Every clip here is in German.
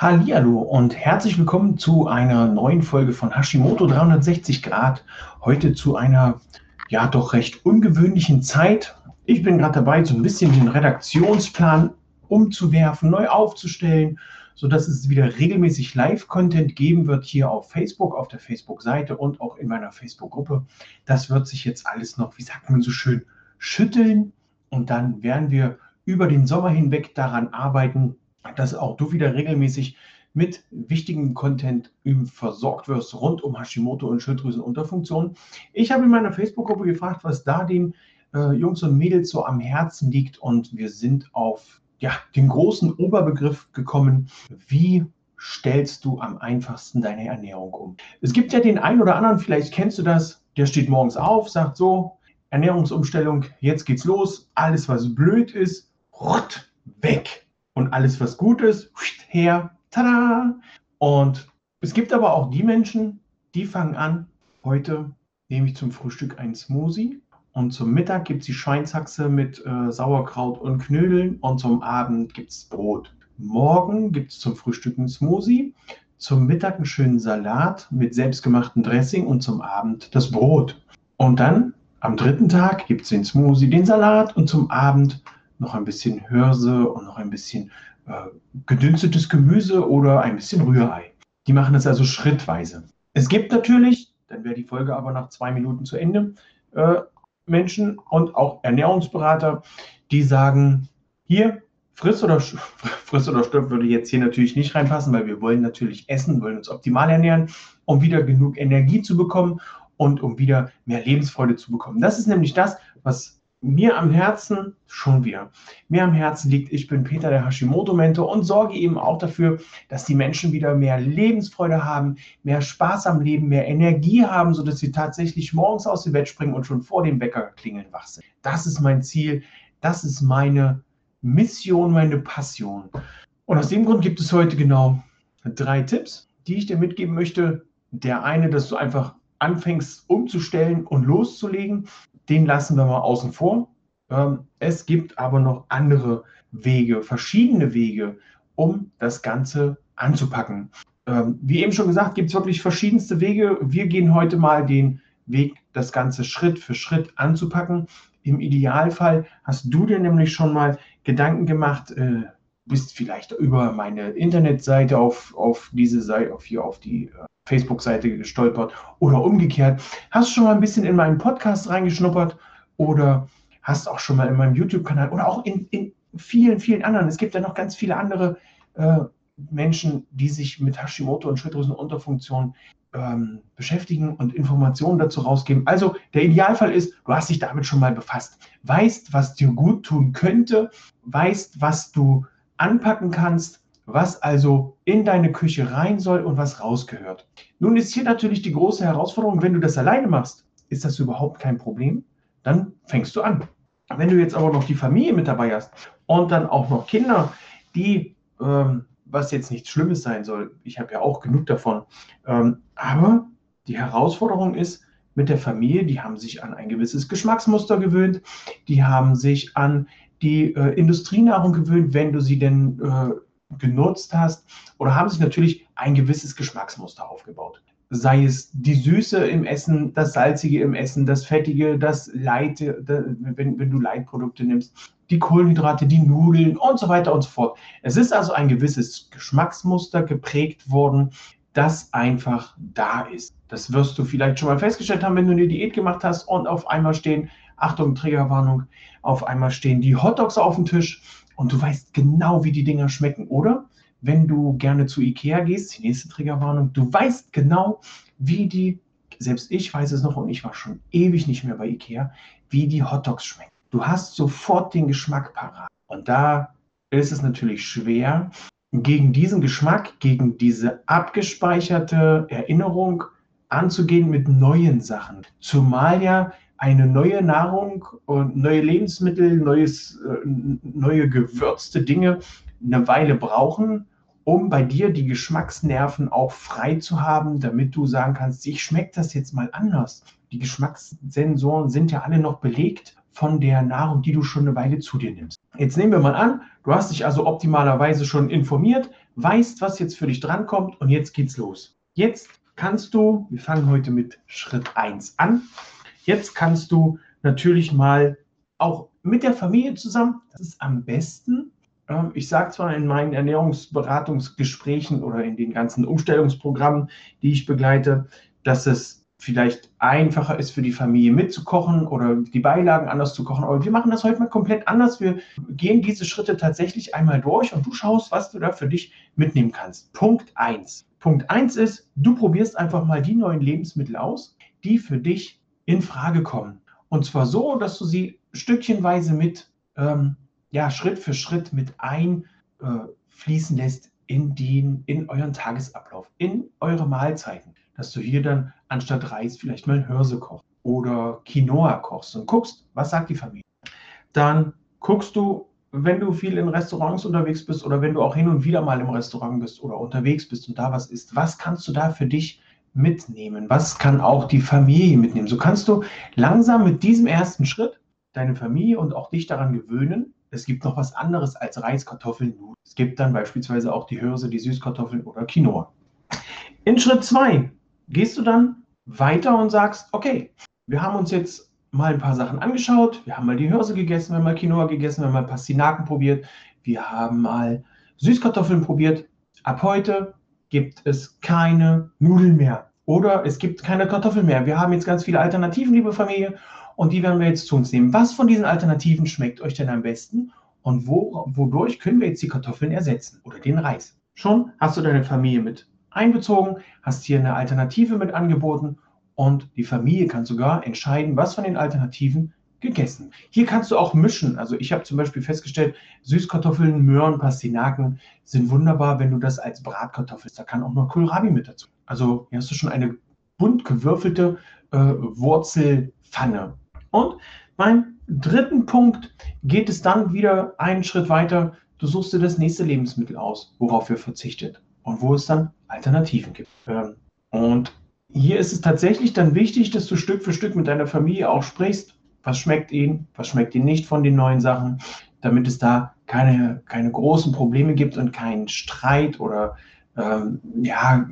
Hallihallo und herzlich willkommen zu einer neuen Folge von Hashimoto 360 Grad. Heute zu einer ja doch recht ungewöhnlichen Zeit. Ich bin gerade dabei, so ein bisschen den Redaktionsplan umzuwerfen, neu aufzustellen, sodass es wieder regelmäßig Live-Content geben wird hier auf Facebook, auf der Facebook-Seite und auch in meiner Facebook-Gruppe. Das wird sich jetzt alles noch, wie sagt man so schön, schütteln und dann werden wir über den Sommer hinweg daran arbeiten, dass auch du wieder regelmäßig mit wichtigem Content versorgt wirst rund um Hashimoto und Schilddrüsenunterfunktion. Ich habe in meiner Facebook-Gruppe gefragt, was da den äh, Jungs und Mädels so am Herzen liegt und wir sind auf ja, den großen Oberbegriff gekommen, wie stellst du am einfachsten deine Ernährung um? Es gibt ja den einen oder anderen, vielleicht kennst du das, der steht morgens auf, sagt so, Ernährungsumstellung, jetzt geht's los, alles was blöd ist, rott, weg und alles, was gut ist, her, tada. Und es gibt aber auch die Menschen, die fangen an, heute nehme ich zum Frühstück ein Smoothie und zum Mittag gibt es die Schweinshaxe mit äh, Sauerkraut und Knödeln und zum Abend gibt es Brot. Morgen gibt es zum Frühstück ein Smoothie, zum Mittag einen schönen Salat mit selbstgemachtem Dressing und zum Abend das Brot. Und dann am dritten Tag gibt es den Smoothie, den Salat und zum Abend noch ein bisschen Hörse und noch ein bisschen äh, gedünstetes Gemüse oder ein bisschen Rührei. Die machen das also schrittweise. Es gibt natürlich, dann wäre die Folge aber nach zwei Minuten zu Ende, äh, Menschen und auch Ernährungsberater, die sagen, hier, friss oder, friss oder stirb würde jetzt hier natürlich nicht reinpassen, weil wir wollen natürlich essen, wollen uns optimal ernähren, um wieder genug Energie zu bekommen und um wieder mehr Lebensfreude zu bekommen. Das ist nämlich das, was mir am Herzen, schon wieder, mir am Herzen liegt, ich bin Peter der Hashimoto-Mentor und sorge eben auch dafür, dass die Menschen wieder mehr Lebensfreude haben, mehr Spaß am Leben, mehr Energie haben, sodass sie tatsächlich morgens aus dem Bett springen und schon vor dem Wecker klingeln wach sind. Das ist mein Ziel, das ist meine Mission, meine Passion. Und aus dem Grund gibt es heute genau drei Tipps, die ich dir mitgeben möchte. Der eine, dass du einfach anfängst umzustellen und loszulegen den lassen wir mal außen vor. Ähm, es gibt aber noch andere Wege, verschiedene Wege, um das Ganze anzupacken. Ähm, wie eben schon gesagt, gibt es wirklich verschiedenste Wege. Wir gehen heute mal den Weg, das Ganze Schritt für Schritt anzupacken. Im Idealfall hast du dir nämlich schon mal Gedanken gemacht, äh, bist vielleicht über meine Internetseite auf, auf diese Seite, auf hier auf die äh, Facebook-Seite gestolpert oder umgekehrt. Hast du schon mal ein bisschen in meinen Podcast reingeschnuppert oder hast auch schon mal in meinem YouTube-Kanal oder auch in, in, vielen, vielen anderen. Es gibt ja noch ganz viele andere äh, Menschen, die sich mit Hashimoto und Schilddrüsenunterfunktion ähm, beschäftigen und Informationen dazu rausgeben. Also der Idealfall ist, du hast dich damit schon mal befasst, weißt, was dir gut tun könnte, weißt, was du anpacken kannst was also in deine Küche rein soll und was rausgehört. Nun ist hier natürlich die große Herausforderung, wenn du das alleine machst, ist das überhaupt kein Problem, dann fängst du an. Wenn du jetzt aber noch die Familie mit dabei hast und dann auch noch Kinder, die, ähm, was jetzt nichts Schlimmes sein soll, ich habe ja auch genug davon, ähm, aber die Herausforderung ist, mit der Familie, die haben sich an ein gewisses Geschmacksmuster gewöhnt, die haben sich an die äh, Industrienahrung gewöhnt, wenn du sie denn äh, genutzt hast oder haben sich natürlich ein gewisses Geschmacksmuster aufgebaut. Sei es die Süße im Essen, das Salzige im Essen, das Fettige, das Leid, wenn, wenn du Leitprodukte nimmst, die Kohlenhydrate, die Nudeln und so weiter und so fort. Es ist also ein gewisses Geschmacksmuster geprägt worden, das einfach da ist. Das wirst du vielleicht schon mal festgestellt haben, wenn du eine Diät gemacht hast und auf einmal stehen, Achtung, Triggerwarnung, auf einmal stehen die Hotdogs auf dem Tisch und du weißt genau, wie die Dinger schmecken. Oder wenn du gerne zu Ikea gehst, die nächste Triggerwarnung, du weißt genau, wie die, selbst ich weiß es noch und ich war schon ewig nicht mehr bei Ikea, wie die Hotdogs schmecken. du hast sofort den Geschmack parat. Und da ist es natürlich schwer, gegen diesen Geschmack, gegen diese abgespeicherte Erinnerung anzugehen mit neuen Sachen. Zumal ja eine neue Nahrung und neue Lebensmittel, neues, äh, neue gewürzte Dinge eine Weile brauchen, um bei dir die Geschmacksnerven auch frei zu haben, damit du sagen kannst, ich schmecke das jetzt mal anders. Die Geschmackssensoren sind ja alle noch belegt von der Nahrung, die du schon eine Weile zu dir nimmst. Jetzt nehmen wir mal an, du hast dich also optimalerweise schon informiert, weißt, was jetzt für dich drankommt und jetzt geht's los. Jetzt kannst du, wir fangen heute mit Schritt 1 an, jetzt kannst du natürlich mal auch mit der Familie zusammen, das ist am besten, ähm, ich sage zwar in meinen Ernährungsberatungsgesprächen oder in den ganzen Umstellungsprogrammen, die ich begleite, dass es vielleicht einfacher ist für die Familie mitzukochen oder die Beilagen anders zu kochen. Aber wir machen das heute mal komplett anders. Wir gehen diese Schritte tatsächlich einmal durch und du schaust, was du da für dich mitnehmen kannst. Punkt 1. Punkt 1 ist, du probierst einfach mal die neuen Lebensmittel aus, die für dich in Frage kommen. Und zwar so, dass du sie stückchenweise mit ähm, ja, Schritt für Schritt mit einfließen äh, lässt in, den, in euren Tagesablauf, in eure Mahlzeiten. Dass du hier dann anstatt Reis vielleicht mal Hirse kochst oder Quinoa kochst und guckst, was sagt die Familie. Dann guckst du, wenn du viel in Restaurants unterwegs bist oder wenn du auch hin und wieder mal im Restaurant bist oder unterwegs bist und da was isst, was kannst du da für dich mitnehmen? Was kann auch die Familie mitnehmen? So kannst du langsam mit diesem ersten Schritt deine Familie und auch dich daran gewöhnen, es gibt noch was anderes als Reis, Kartoffeln, Nudeln. Es gibt dann beispielsweise auch die Hirse, die Süßkartoffeln oder Quinoa. In Schritt 2 gehst du dann weiter und sagst, okay, wir haben uns jetzt mal ein paar Sachen angeschaut, wir haben mal die Hirse gegessen, wir haben mal Quinoa gegessen, wir haben mal Pastinaken probiert, wir haben mal Süßkartoffeln probiert. Ab heute gibt es keine Nudeln mehr oder es gibt keine Kartoffeln mehr. Wir haben jetzt ganz viele Alternativen, liebe Familie, und die werden wir jetzt zu uns nehmen. Was von diesen Alternativen schmeckt euch denn am besten und wo, wodurch können wir jetzt die Kartoffeln ersetzen oder den Reis? Schon hast du deine Familie mit einbezogen, hast hier eine Alternative mit angeboten und die Familie kann sogar entscheiden, was von den Alternativen gegessen. Hier kannst du auch mischen. Also ich habe zum Beispiel festgestellt, Süßkartoffeln, Möhren, Pastinaken sind wunderbar, wenn du das als Bratkartoffel. Da kann auch noch Kohlrabi mit dazu. Also hier hast du schon eine bunt gewürfelte äh, Wurzelpfanne. Und beim dritten Punkt geht es dann wieder einen Schritt weiter. Du suchst dir das nächste Lebensmittel aus, worauf ihr verzichtet und wo es dann Alternativen gibt. Ähm, und hier ist es tatsächlich dann wichtig, dass du Stück für Stück mit deiner Familie auch sprichst. Was schmeckt ihnen, was schmeckt ihnen nicht von den neuen Sachen, damit es da keine, keine großen Probleme gibt und keinen Streit oder ähm, ja,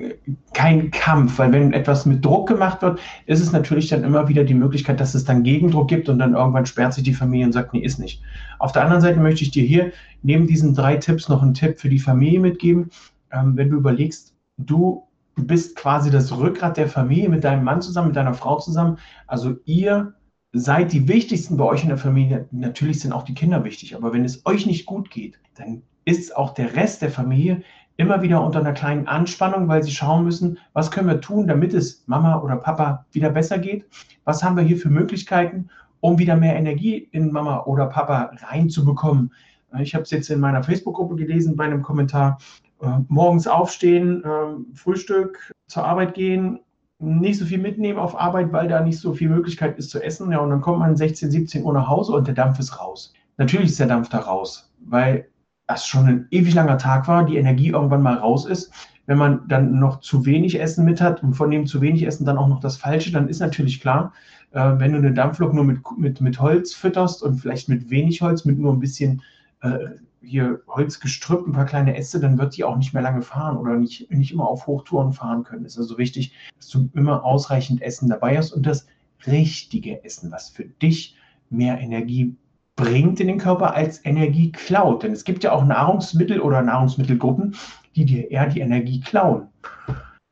kein Kampf, weil wenn etwas mit Druck gemacht wird, ist es natürlich dann immer wieder die Möglichkeit, dass es dann Gegendruck gibt und dann irgendwann sperrt sich die Familie und sagt, nee, ist nicht. Auf der anderen Seite möchte ich dir hier neben diesen drei Tipps noch einen Tipp für die Familie mitgeben. Ähm, wenn du überlegst, du bist quasi das Rückgrat der Familie mit deinem Mann zusammen, mit deiner Frau zusammen. Also ihr seid die wichtigsten bei euch in der Familie. Natürlich sind auch die Kinder wichtig, aber wenn es euch nicht gut geht, dann ist auch der Rest der Familie immer wieder unter einer kleinen Anspannung, weil sie schauen müssen, was können wir tun, damit es Mama oder Papa wieder besser geht? Was haben wir hier für Möglichkeiten, um wieder mehr Energie in Mama oder Papa reinzubekommen? Ich habe es jetzt in meiner Facebook-Gruppe gelesen bei einem Kommentar. Äh, morgens aufstehen, äh, Frühstück, zur Arbeit gehen, nicht so viel mitnehmen auf Arbeit, weil da nicht so viel Möglichkeit ist zu essen. Ja, und dann kommt man 16, 17 Uhr nach Hause und der Dampf ist raus. Natürlich ist der Dampf da raus, weil das schon ein ewig langer Tag war, die Energie irgendwann mal raus ist. Wenn man dann noch zu wenig Essen mit hat und von dem zu wenig Essen dann auch noch das Falsche, dann ist natürlich klar, äh, wenn du eine Dampflok nur mit, mit, mit Holz fütterst und vielleicht mit wenig Holz, mit nur ein bisschen äh, hier Holzgestrüpp, ein paar kleine Äste, dann wird die auch nicht mehr lange fahren oder nicht, nicht immer auf Hochtouren fahren können. Es ist also wichtig, dass du immer ausreichend Essen dabei hast und das richtige Essen, was für dich mehr Energie bringt in den Körper als Energie klaut. Denn es gibt ja auch Nahrungsmittel oder Nahrungsmittelgruppen, die dir eher die Energie klauen.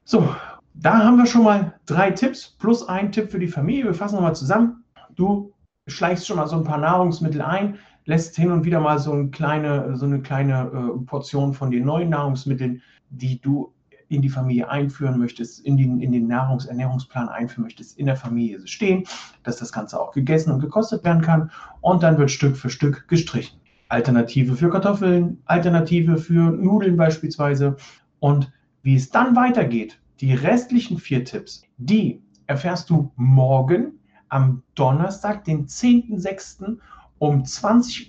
So, da haben wir schon mal drei Tipps plus ein Tipp für die Familie. Wir fassen nochmal zusammen. Du schleichst schon mal so ein paar Nahrungsmittel ein, lässt hin und wieder mal so eine kleine, so eine kleine äh, Portion von den neuen Nahrungsmitteln, die du in die Familie einführen möchtest, in den, in den Nahrungsernährungsplan einführen möchtest, in der Familie stehen, dass das Ganze auch gegessen und gekostet werden kann. Und dann wird Stück für Stück gestrichen. Alternative für Kartoffeln, Alternative für Nudeln beispielsweise. Und wie es dann weitergeht, die restlichen vier Tipps, die erfährst du morgen am Donnerstag, den 10.06. um 20.10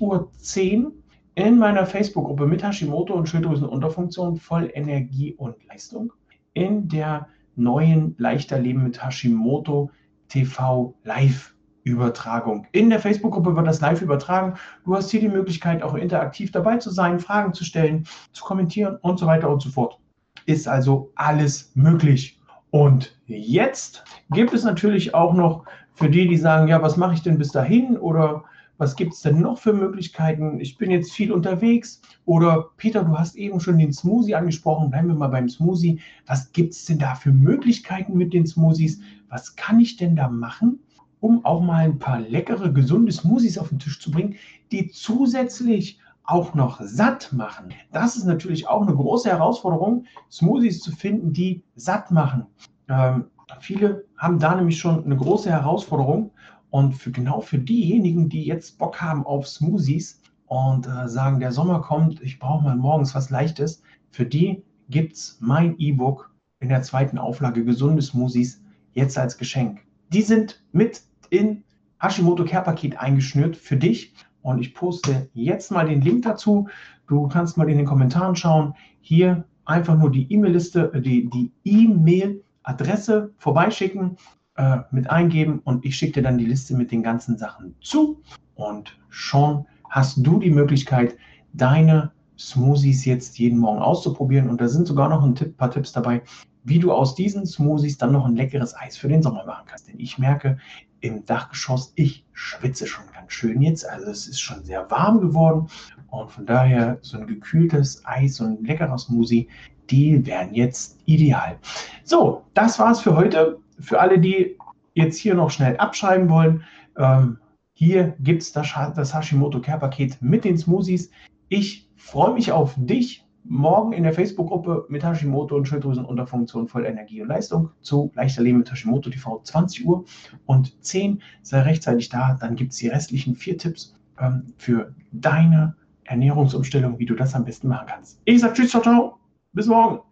Uhr in meiner Facebook-Gruppe mit Hashimoto und Schilddrüsenunterfunktion voll Energie und Leistung in der neuen Leichter Leben mit Hashimoto TV Live Übertragung. In der Facebook-Gruppe wird das live übertragen. Du hast hier die Möglichkeit, auch interaktiv dabei zu sein, Fragen zu stellen, zu kommentieren und so weiter und so fort. Ist also alles möglich. Und jetzt gibt es natürlich auch noch für die, die sagen, ja, was mache ich denn bis dahin oder was gibt es denn noch für Möglichkeiten? Ich bin jetzt viel unterwegs. Oder Peter, du hast eben schon den Smoothie angesprochen. Bleiben wir mal beim Smoothie. Was gibt es denn da für Möglichkeiten mit den Smoothies? Was kann ich denn da machen, um auch mal ein paar leckere, gesunde Smoothies auf den Tisch zu bringen, die zusätzlich auch noch satt machen? Das ist natürlich auch eine große Herausforderung, Smoothies zu finden, die satt machen. Ähm, viele haben da nämlich schon eine große Herausforderung und für, genau für diejenigen, die jetzt Bock haben auf Smoothies und äh, sagen, der Sommer kommt, ich brauche mal morgens was Leichtes, für die gibt es mein E-Book in der zweiten Auflage Gesunde Smoothies jetzt als Geschenk. Die sind mit in Hashimoto Care Paket eingeschnürt für dich und ich poste jetzt mal den Link dazu. Du kannst mal in den Kommentaren schauen. Hier einfach nur die E-Mail-Liste, äh, die E-Mail-Adresse vorbeischicken äh, mit eingeben und ich schicke dir dann die Liste mit den ganzen Sachen zu und schon hast du die Möglichkeit, deine Smoothies jetzt jeden Morgen auszuprobieren und da sind sogar noch ein Tipp, paar Tipps dabei, wie du aus diesen Smoothies dann noch ein leckeres Eis für den Sommer machen kannst. Denn ich merke im Dachgeschoss, ich schwitze schon ganz schön jetzt. Also es ist schon sehr warm geworden und von daher so ein gekühltes Eis, so ein leckerer Smoothie, die wären jetzt ideal. So, das war's für heute für alle, die jetzt hier noch schnell abschreiben wollen, ähm, hier gibt es das, das Hashimoto Care Paket mit den Smoothies. Ich freue mich auf dich morgen in der Facebook-Gruppe mit Hashimoto und Schilddrüsenunterfunktion voll Energie und Leistung zu Leichter Leben mit Hashimoto TV 20 Uhr und 10. Sei rechtzeitig da, dann gibt es die restlichen vier Tipps ähm, für deine Ernährungsumstellung, wie du das am besten machen kannst. Ich sage Tschüss, ciao, ciao, bis morgen.